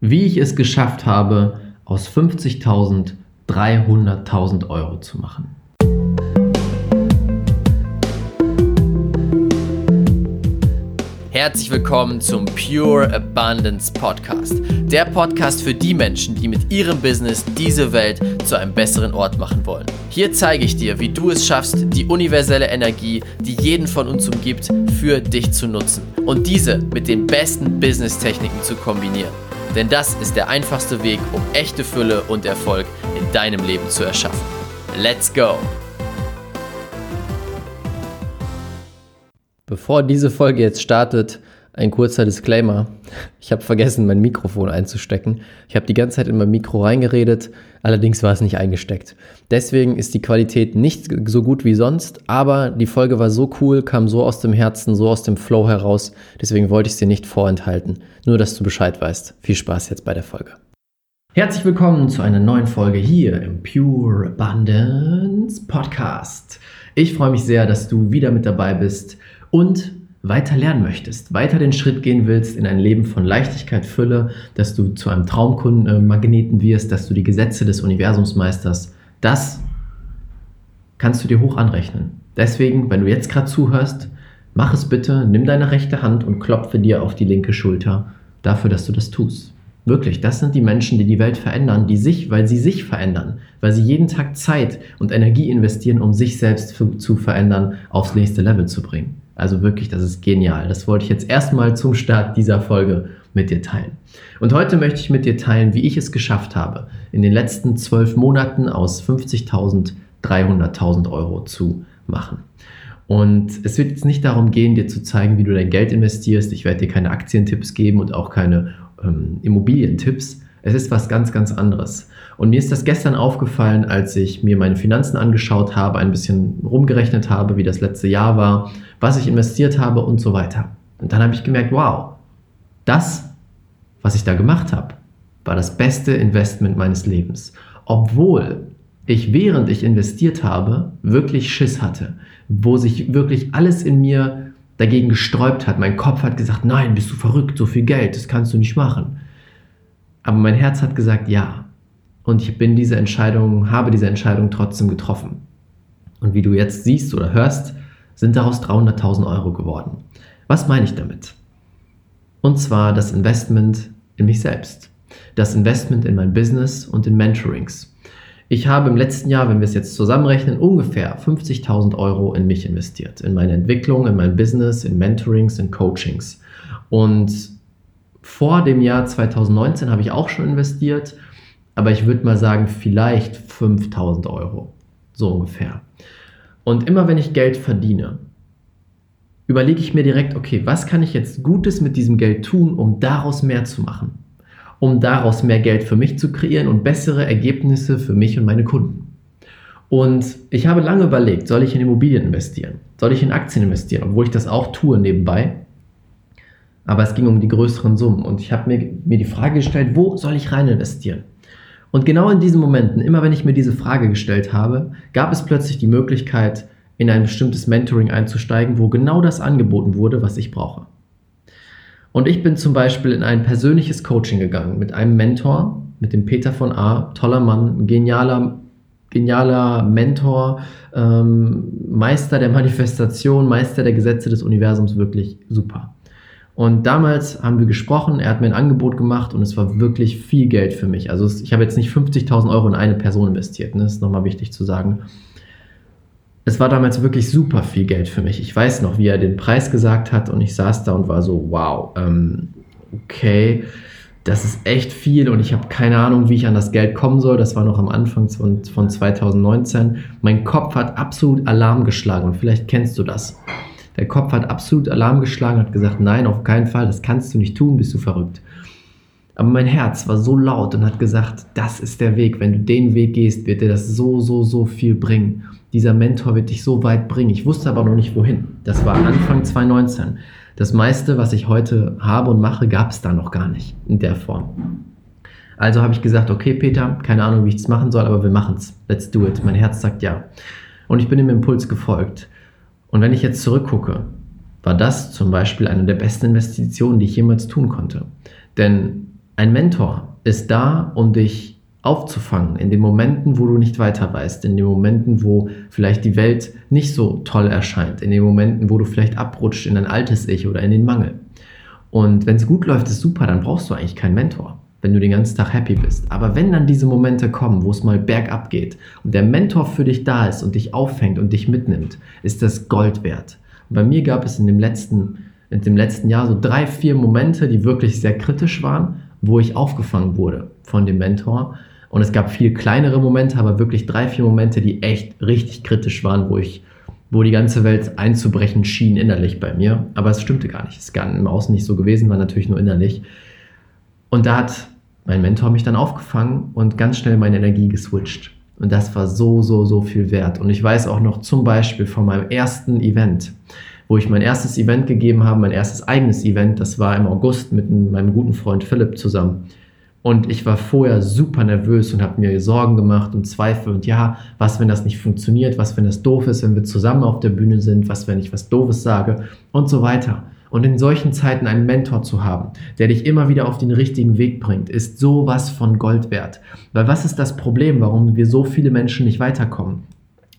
Wie ich es geschafft habe, aus 50.000 300.000 Euro zu machen. Herzlich willkommen zum Pure Abundance Podcast. Der Podcast für die Menschen, die mit ihrem Business diese Welt zu einem besseren Ort machen wollen. Hier zeige ich dir, wie du es schaffst, die universelle Energie, die jeden von uns umgibt, für dich zu nutzen und diese mit den besten Business-Techniken zu kombinieren. Denn das ist der einfachste Weg, um echte Fülle und Erfolg in deinem Leben zu erschaffen. Let's go! Bevor diese Folge jetzt startet, ein kurzer Disclaimer. Ich habe vergessen, mein Mikrofon einzustecken. Ich habe die ganze Zeit in mein Mikro reingeredet, allerdings war es nicht eingesteckt. Deswegen ist die Qualität nicht so gut wie sonst, aber die Folge war so cool, kam so aus dem Herzen, so aus dem Flow heraus. Deswegen wollte ich sie nicht vorenthalten. Nur, dass du Bescheid weißt. Viel Spaß jetzt bei der Folge. Herzlich willkommen zu einer neuen Folge hier im Pure Abundance Podcast. Ich freue mich sehr, dass du wieder mit dabei bist und weiter lernen möchtest, weiter den Schritt gehen willst in ein Leben von Leichtigkeit, Fülle, dass du zu einem Traumkundenmagneten wirst, dass du die Gesetze des Universums meisterst, das kannst du dir hoch anrechnen. Deswegen, wenn du jetzt gerade zuhörst, mach es bitte, nimm deine rechte Hand und klopfe dir auf die linke Schulter dafür, dass du das tust. Wirklich, das sind die Menschen, die die Welt verändern, die sich, weil sie sich verändern, weil sie jeden Tag Zeit und Energie investieren, um sich selbst zu verändern, aufs nächste Level zu bringen. Also wirklich, das ist genial. Das wollte ich jetzt erstmal zum Start dieser Folge mit dir teilen. Und heute möchte ich mit dir teilen, wie ich es geschafft habe, in den letzten zwölf Monaten aus 50.000 300.000 Euro zu machen. Und es wird jetzt nicht darum gehen, dir zu zeigen, wie du dein Geld investierst. Ich werde dir keine Aktientipps geben und auch keine ähm, Immobilientipps. Es ist was ganz, ganz anderes. Und mir ist das gestern aufgefallen, als ich mir meine Finanzen angeschaut habe, ein bisschen rumgerechnet habe, wie das letzte Jahr war, was ich investiert habe und so weiter. Und dann habe ich gemerkt, wow, das, was ich da gemacht habe, war das beste Investment meines Lebens. Obwohl ich, während ich investiert habe, wirklich Schiss hatte, wo sich wirklich alles in mir dagegen gesträubt hat. Mein Kopf hat gesagt, nein, bist du verrückt, so viel Geld, das kannst du nicht machen. Aber mein Herz hat gesagt, ja. Und ich bin diese Entscheidung, habe diese Entscheidung trotzdem getroffen. Und wie du jetzt siehst oder hörst, sind daraus 300.000 Euro geworden. Was meine ich damit? Und zwar das Investment in mich selbst. Das Investment in mein Business und in Mentorings. Ich habe im letzten Jahr, wenn wir es jetzt zusammenrechnen, ungefähr 50.000 Euro in mich investiert. In meine Entwicklung, in mein Business, in Mentorings, in Coachings. Und vor dem Jahr 2019 habe ich auch schon investiert, aber ich würde mal sagen, vielleicht 5000 Euro. So ungefähr. Und immer wenn ich Geld verdiene, überlege ich mir direkt, okay, was kann ich jetzt Gutes mit diesem Geld tun, um daraus mehr zu machen? Um daraus mehr Geld für mich zu kreieren und bessere Ergebnisse für mich und meine Kunden. Und ich habe lange überlegt, soll ich in Immobilien investieren? Soll ich in Aktien investieren? Obwohl ich das auch tue nebenbei aber es ging um die größeren Summen. Und ich habe mir, mir die Frage gestellt, wo soll ich rein investieren? Und genau in diesen Momenten, immer wenn ich mir diese Frage gestellt habe, gab es plötzlich die Möglichkeit, in ein bestimmtes Mentoring einzusteigen, wo genau das angeboten wurde, was ich brauche. Und ich bin zum Beispiel in ein persönliches Coaching gegangen mit einem Mentor, mit dem Peter von A, toller Mann, genialer, genialer Mentor, ähm, Meister der Manifestation, Meister der Gesetze des Universums, wirklich super. Und damals haben wir gesprochen, er hat mir ein Angebot gemacht und es war wirklich viel Geld für mich. Also ich habe jetzt nicht 50.000 Euro in eine Person investiert, ne? das ist nochmal wichtig zu sagen. Es war damals wirklich super viel Geld für mich. Ich weiß noch, wie er den Preis gesagt hat und ich saß da und war so, wow, ähm, okay, das ist echt viel und ich habe keine Ahnung, wie ich an das Geld kommen soll. Das war noch am Anfang von, von 2019. Mein Kopf hat absolut Alarm geschlagen und vielleicht kennst du das. Der Kopf hat absolut Alarm geschlagen, hat gesagt, nein, auf keinen Fall, das kannst du nicht tun, bist du verrückt. Aber mein Herz war so laut und hat gesagt, das ist der Weg. Wenn du den Weg gehst, wird dir das so, so, so viel bringen. Dieser Mentor wird dich so weit bringen. Ich wusste aber noch nicht wohin. Das war Anfang 2019. Das meiste, was ich heute habe und mache, gab es da noch gar nicht in der Form. Also habe ich gesagt, okay, Peter, keine Ahnung, wie ich das machen soll, aber wir machen es. Let's do it. Mein Herz sagt ja. Und ich bin dem Impuls gefolgt. Und wenn ich jetzt zurückgucke, war das zum Beispiel eine der besten Investitionen, die ich jemals tun konnte. Denn Ein Mentor ist da, um dich aufzufangen in den Momenten, wo du nicht weiter weißt, in den Momenten, wo vielleicht die Welt nicht so toll erscheint, in den Momenten, wo du vielleicht abrutscht in dein altes Ich oder in den Mangel. Und wenn es gut läuft, ist super, dann brauchst du eigentlich keinen Mentor, wenn du den ganzen Tag happy bist. Aber wenn dann diese Momente kommen, wo es mal bergab geht und der Mentor für dich da ist und dich auffängt und dich mitnimmt, ist das Gold wert. Und bei mir gab es in dem letzten, in dem letzten Jahr so drei, vier Momente, die wirklich sehr kritisch waren wo ich aufgefangen wurde von dem Mentor. Und es gab viele kleinere Momente, aber wirklich drei, vier Momente, die echt richtig kritisch waren, wo ich, wo die ganze Welt einzubrechen schien innerlich bei mir. Aber es stimmte gar nicht. Es ist gar im Außen nicht so gewesen, war natürlich nur innerlich. Und da hat mein Mentor mich dann aufgefangen und ganz schnell meine Energie geswitcht. Und das war so, so, so viel wert. Und ich weiß auch noch zum Beispiel von meinem ersten Event wo ich mein erstes Event gegeben habe, mein erstes eigenes Event. Das war im August mit meinem guten Freund Philipp zusammen. Und ich war vorher super nervös und habe mir Sorgen gemacht und Zweifel und ja, was, wenn das nicht funktioniert, was, wenn das doof ist, wenn wir zusammen auf der Bühne sind, was, wenn ich was Doofes sage und so weiter. Und in solchen Zeiten einen Mentor zu haben, der dich immer wieder auf den richtigen Weg bringt, ist sowas von Gold wert. Weil was ist das Problem, warum wir so viele Menschen nicht weiterkommen?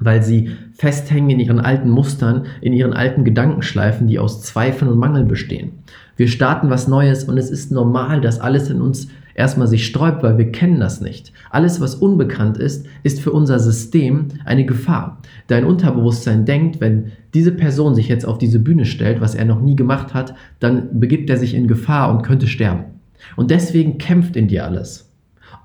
weil sie festhängen in ihren alten Mustern, in ihren alten Gedankenschleifen, die aus Zweifeln und Mangel bestehen. Wir starten was Neues und es ist normal, dass alles in uns erstmal sich sträubt, weil wir kennen das nicht. Alles, was unbekannt ist, ist für unser System eine Gefahr. Dein Unterbewusstsein denkt, wenn diese Person sich jetzt auf diese Bühne stellt, was er noch nie gemacht hat, dann begibt er sich in Gefahr und könnte sterben. Und deswegen kämpft in dir alles.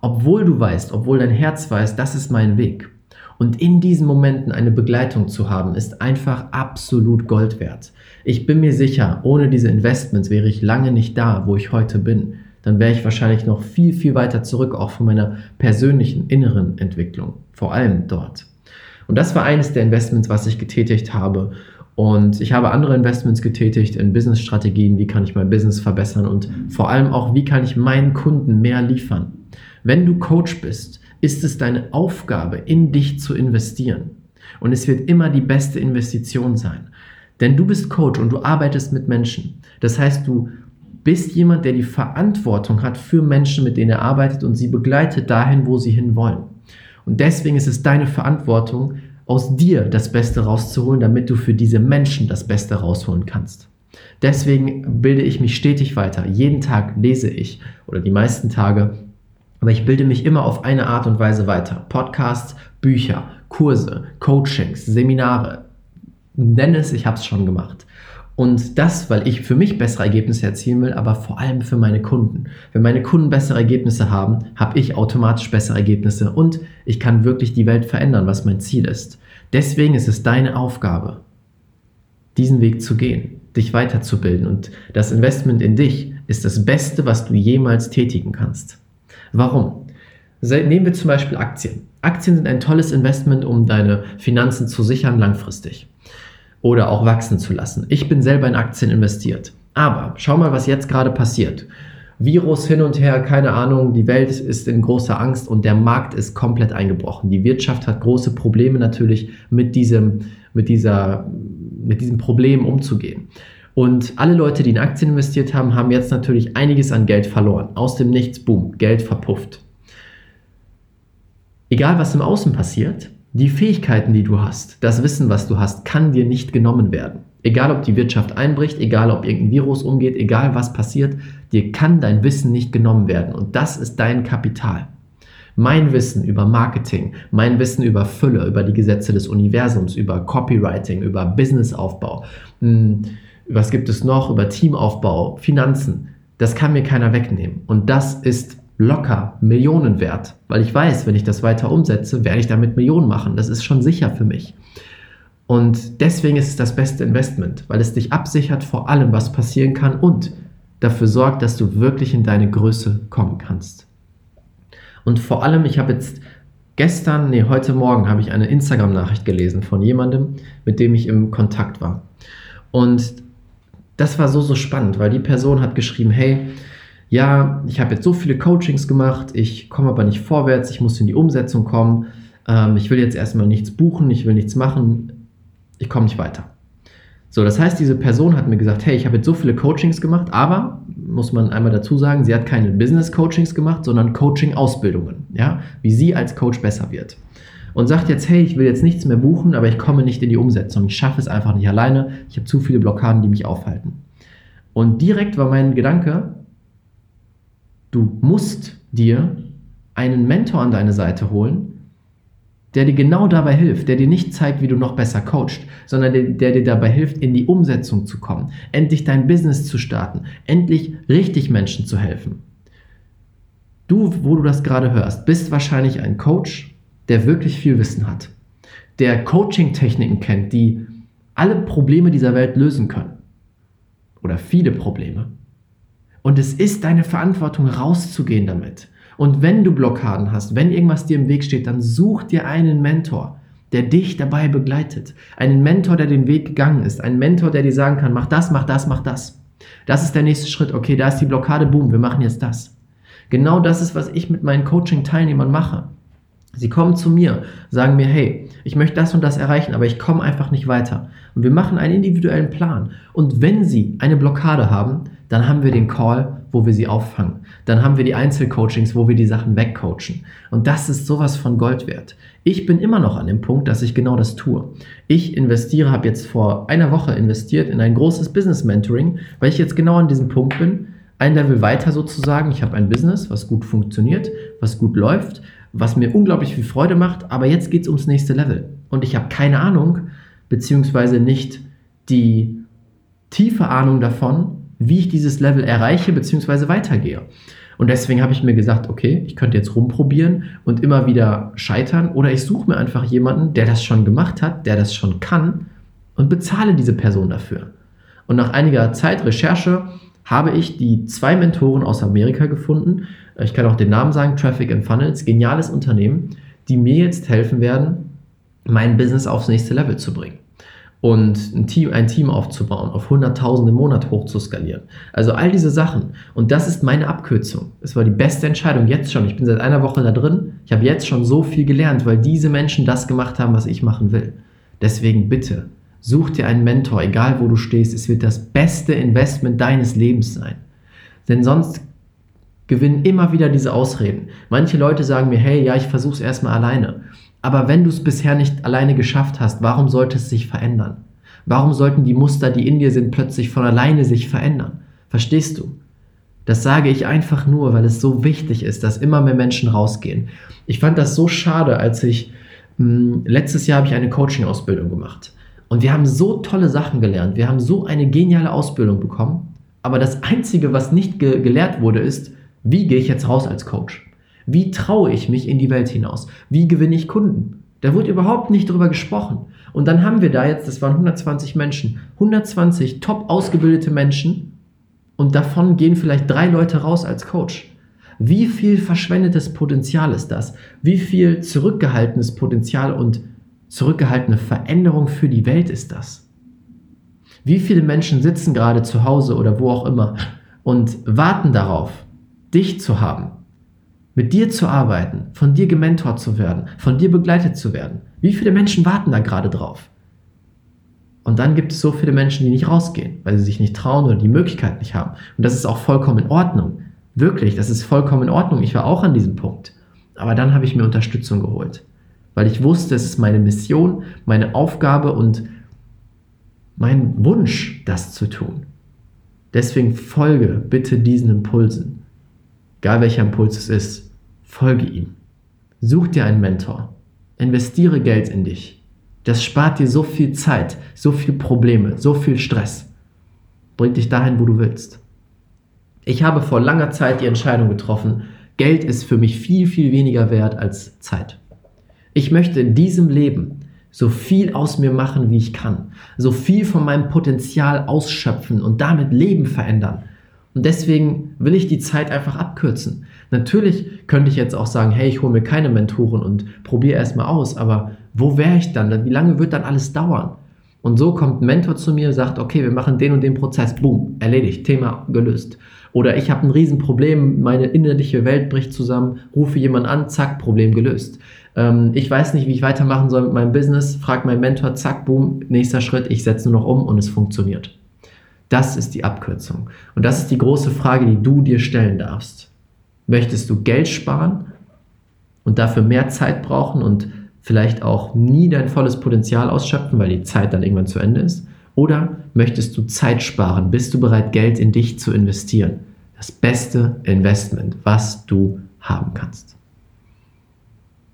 Obwohl du weißt, obwohl dein Herz weiß, das ist mein Weg. Und in diesen Momenten eine Begleitung zu haben, ist einfach absolut Gold wert. Ich bin mir sicher, ohne diese Investments wäre ich lange nicht da, wo ich heute bin. Dann wäre ich wahrscheinlich noch viel, viel weiter zurück, auch von meiner persönlichen inneren Entwicklung. Vor allem dort. Und das war eines der Investments, was ich getätigt habe. Und ich habe andere Investments getätigt in Business-Strategien, wie kann ich mein Business verbessern und vor allem auch, wie kann ich meinen Kunden mehr liefern. Wenn du Coach bist, ist es deine Aufgabe, in dich zu investieren. Und es wird immer die beste Investition sein. Denn du bist Coach und du arbeitest mit Menschen. Das heißt, du bist jemand, der die Verantwortung hat für Menschen, mit denen er arbeitet und sie begleitet dahin, wo sie hinwollen. Und deswegen ist es deine Verantwortung, aus dir das Beste rauszuholen, damit du für diese Menschen das Beste rausholen kannst. Deswegen bilde ich mich stetig weiter. Jeden Tag lese ich oder die meisten Tage aber ich bilde mich immer auf eine Art und Weise weiter. Podcasts, Bücher, Kurse, Coachings, Seminare. Nenn es, ich habe es schon gemacht. Und das, weil ich für mich bessere Ergebnisse erzielen will, aber vor allem für meine Kunden. Wenn meine Kunden bessere Ergebnisse haben, habe ich automatisch bessere Ergebnisse und ich kann wirklich die Welt verändern, was mein Ziel ist. Deswegen ist es deine Aufgabe, diesen Weg zu gehen, dich weiterzubilden. Und das Investment in dich ist das Beste, was du jemals tätigen kannst. Warum? Nehmen wir zum Beispiel Aktien. Aktien sind ein tolles Investment, um deine Finanzen zu sichern langfristig oder auch wachsen zu lassen. Ich bin selber in Aktien investiert. Aber schau mal, was jetzt gerade passiert. Virus hin und her, keine Ahnung, die Welt ist in großer Angst und der Markt ist komplett eingebrochen. Die Wirtschaft hat große Probleme natürlich mit diesem, mit dieser, mit diesem Problem umzugehen. Und alle Leute, die in Aktien investiert haben, haben jetzt natürlich einiges an Geld verloren. Aus dem Nichts, boom, Geld verpufft. Egal was im Außen passiert, die Fähigkeiten, die du hast, das Wissen, was du hast, kann dir nicht genommen werden. Egal ob die Wirtschaft einbricht, egal ob irgendein Virus umgeht, egal was passiert, dir kann dein Wissen nicht genommen werden. Und das ist dein Kapital. Mein Wissen über Marketing, mein Wissen über Fülle, über die Gesetze des Universums, über Copywriting, über Businessaufbau, hm, was gibt es noch über Teamaufbau, Finanzen, das kann mir keiner wegnehmen. Und das ist locker Millionen wert, weil ich weiß, wenn ich das weiter umsetze, werde ich damit Millionen machen. Das ist schon sicher für mich. Und deswegen ist es das beste Investment, weil es dich absichert vor allem, was passieren kann und dafür sorgt, dass du wirklich in deine Größe kommen kannst. Und vor allem, ich habe jetzt gestern, nee, heute Morgen habe ich eine Instagram-Nachricht gelesen von jemandem, mit dem ich im Kontakt war. Und das war so, so spannend, weil die Person hat geschrieben, hey, ja, ich habe jetzt so viele Coachings gemacht, ich komme aber nicht vorwärts, ich muss in die Umsetzung kommen, ähm, ich will jetzt erstmal nichts buchen, ich will nichts machen, ich komme nicht weiter. So, das heißt, diese Person hat mir gesagt, hey, ich habe jetzt so viele Coachings gemacht, aber, muss man einmal dazu sagen, sie hat keine Business-Coachings gemacht, sondern Coaching-Ausbildungen, ja, wie sie als Coach besser wird. Und sagt jetzt, hey, ich will jetzt nichts mehr buchen, aber ich komme nicht in die Umsetzung. Ich schaffe es einfach nicht alleine. Ich habe zu viele Blockaden, die mich aufhalten. Und direkt war mein Gedanke, du musst dir einen Mentor an deine Seite holen, der dir genau dabei hilft, der dir nicht zeigt, wie du noch besser coachst, sondern der, der, dir dabei hilft, in die Umsetzung zu kommen, endlich dein Business zu starten, endlich richtig Menschen zu helfen. Du, wo du das gerade hörst, bist wahrscheinlich ein Coach, der wirklich viel Wissen hat, der Coaching-Techniken kennt, die alle Probleme dieser Welt lösen können. Oder viele Probleme. Und es ist deine Verantwortung, rauszugehen damit und wenn du Blockaden hast, wenn irgendwas dir im Weg steht, dann such dir einen Mentor, der dich dabei begleitet. Einen Mentor, der den Weg gegangen ist. Einen Mentor, der dir sagen kann, mach das, mach das, mach das. Das ist der nächste Schritt. Okay, da ist die Blockade, boom, wir machen jetzt das. Genau das ist, was ich mit meinen Coaching-Teilnehmern mache. Sie kommen zu mir, sagen mir, hey, ich möchte das und das erreichen, aber ich komme einfach nicht weiter. Und wir machen einen individuellen Plan. Und wenn Sie eine Blockade haben, dann haben wir den Call, wo wir sie auffangen. Dann haben wir die Einzelcoachings, wo wir die Sachen wegcoachen. Und das ist sowas von Gold wert. Ich bin immer noch an dem Punkt, dass ich genau das tue. Ich investiere, habe jetzt vor einer Woche investiert in ein großes Business Mentoring, weil ich jetzt genau an diesem Punkt bin. Ein Level weiter sozusagen. Ich habe ein Business, was gut funktioniert, was gut läuft, was mir unglaublich viel Freude macht. Aber jetzt geht es ums nächste Level. Und ich habe keine Ahnung, beziehungsweise nicht die tiefe Ahnung davon, wie ich dieses Level erreiche bzw. weitergehe. Und deswegen habe ich mir gesagt, okay, ich könnte jetzt rumprobieren und immer wieder scheitern oder ich suche mir einfach jemanden, der das schon gemacht hat, der das schon kann und bezahle diese Person dafür. Und nach einiger Zeit Recherche habe ich die zwei Mentoren aus Amerika gefunden. Ich kann auch den Namen sagen, Traffic and Funnels, geniales Unternehmen, die mir jetzt helfen werden, mein Business aufs nächste Level zu bringen und ein Team, ein Team aufzubauen, auf 100.000 im Monat hochzuskalieren. Also all diese Sachen. Und das ist meine Abkürzung. Es war die beste Entscheidung jetzt schon. Ich bin seit einer Woche da drin. Ich habe jetzt schon so viel gelernt, weil diese Menschen das gemacht haben, was ich machen will. Deswegen bitte, such dir einen Mentor, egal wo du stehst. Es wird das beste Investment deines Lebens sein. Denn sonst gewinnen immer wieder diese Ausreden. Manche Leute sagen mir, hey, ja, ich versuche es erstmal alleine. Aber wenn du es bisher nicht alleine geschafft hast, warum sollte es sich verändern? Warum sollten die Muster, die in dir sind, plötzlich von alleine sich verändern? Verstehst du? Das sage ich einfach nur, weil es so wichtig ist, dass immer mehr Menschen rausgehen. Ich fand das so schade, als ich mh, hm, letztes Jahr habe ich eine Coaching-Ausbildung gemacht. Und wir haben so tolle Sachen gelernt. Wir haben so eine geniale Ausbildung bekommen. Aber das Einzige, was nicht ge gelehrt wurde, ist, wie gehe ich jetzt raus als Coach? Wie traue ich mich in die Welt hinaus? Wie gewinne ich Kunden? Da wurde überhaupt nicht drüber gesprochen. Und dann haben wir da jetzt, das waren 120 Menschen, 120 top ausgebildete Menschen und davon gehen vielleicht drei Leute raus als Coach. Wie viel verschwendetes Potenzial ist das? Wie viel zurückgehaltenes Potenzial und zurückgehaltene Veränderung für die Welt ist das? Wie viele Menschen sitzen gerade zu Hause oder wo auch immer und warten darauf, dich zu haben, mit dir zu arbeiten, von dir gementort zu werden, von dir begleitet zu werden. Wie viele Menschen warten da gerade drauf? Und dann gibt es so viele Menschen, die nicht rausgehen, weil sie sich nicht trauen oder die Möglichkeit nicht haben. Und das ist auch vollkommen in Ordnung. Wirklich, das ist vollkommen in Ordnung. Ich war auch an diesem Punkt. Aber dann habe ich mir Unterstützung geholt, weil ich wusste, es ist meine Mission, meine Aufgabe und mein Wunsch, das zu tun. Deswegen folge bitte diesen Impulsen. Egal welcher Impuls es ist. Folge ihm. Such dir einen Mentor. Investiere Geld in dich. Das spart dir so viel Zeit, so viel Probleme, so viel Stress. Bringt dich dahin, wo du willst. Ich habe vor langer Zeit die Entscheidung getroffen, Geld ist für mich viel, viel weniger wert als Zeit. Ich möchte in diesem Leben so viel aus mir machen, wie ich kann, so viel von meinem Potenzial ausschöpfen und damit Leben verändern. Und deswegen will ich die Zeit einfach abkürzen. Natürlich könnte ich jetzt auch sagen, hey, ich hole mir keine Mentoren und probiere erstmal aus, aber wo wäre ich dann? Wie lange wird dann alles dauern? Und so kommt ein Mentor zu mir, sagt, okay, wir machen den und den Prozess, boom, erledigt, Thema gelöst. Oder ich habe ein Riesenproblem, meine innerliche Welt bricht zusammen, rufe jemanden an, zack, Problem gelöst. Ähm, ich weiß nicht, wie ich weitermachen soll mit meinem Business. Frag meinen Mentor, zack, boom, nächster Schritt, ich setze nur noch um und es funktioniert. Das ist die Abkürzung. Und das ist die große Frage, die du dir stellen darfst. Möchtest du Geld sparen und dafür mehr Zeit brauchen und vielleicht auch nie dein volles Potenzial ausschöpfen, weil die Zeit dann irgendwann zu Ende ist? Oder möchtest du Zeit sparen? Bist du bereit, Geld in dich zu investieren? Das beste Investment, was du haben kannst.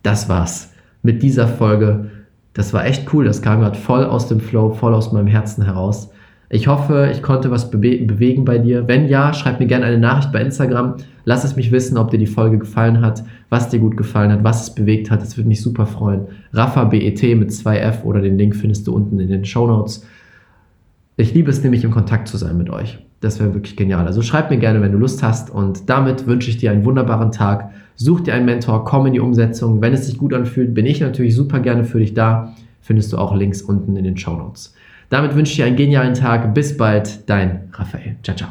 Das war's mit dieser Folge. Das war echt cool. Das kam gerade voll aus dem Flow, voll aus meinem Herzen heraus. Ich hoffe, ich konnte was bewe bewegen bei dir. Wenn ja, schreib mir gerne eine Nachricht bei Instagram. Lass es mich wissen, ob dir die Folge gefallen hat, was dir gut gefallen hat, was es bewegt hat. Das würde mich super freuen. Rafa BET mit 2F oder den Link findest du unten in den Show Notes. Ich liebe es nämlich, im Kontakt zu sein mit euch. Das wäre wirklich genial. Also schreib mir gerne, wenn du Lust hast. Und damit wünsche ich dir einen wunderbaren Tag. Such dir einen Mentor, komm in die Umsetzung. Wenn es sich gut anfühlt, bin ich natürlich super gerne für dich da. Findest du auch Links unten in den Show Notes. Damit wünsche ich dir einen genialen Tag. Bis bald, dein Raphael. Ciao, ciao.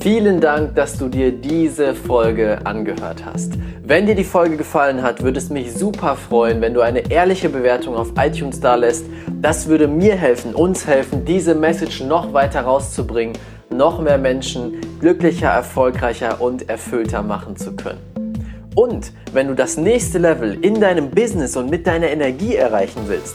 Vielen Dank, dass du dir diese Folge angehört hast. Wenn dir die Folge gefallen hat, würde es mich super freuen, wenn du eine ehrliche Bewertung auf iTunes da lässt. Das würde mir helfen, uns helfen, diese Message noch weiter rauszubringen, noch mehr Menschen glücklicher, erfolgreicher und erfüllter machen zu können. Und wenn du das nächste Level in deinem Business und mit deiner Energie erreichen willst,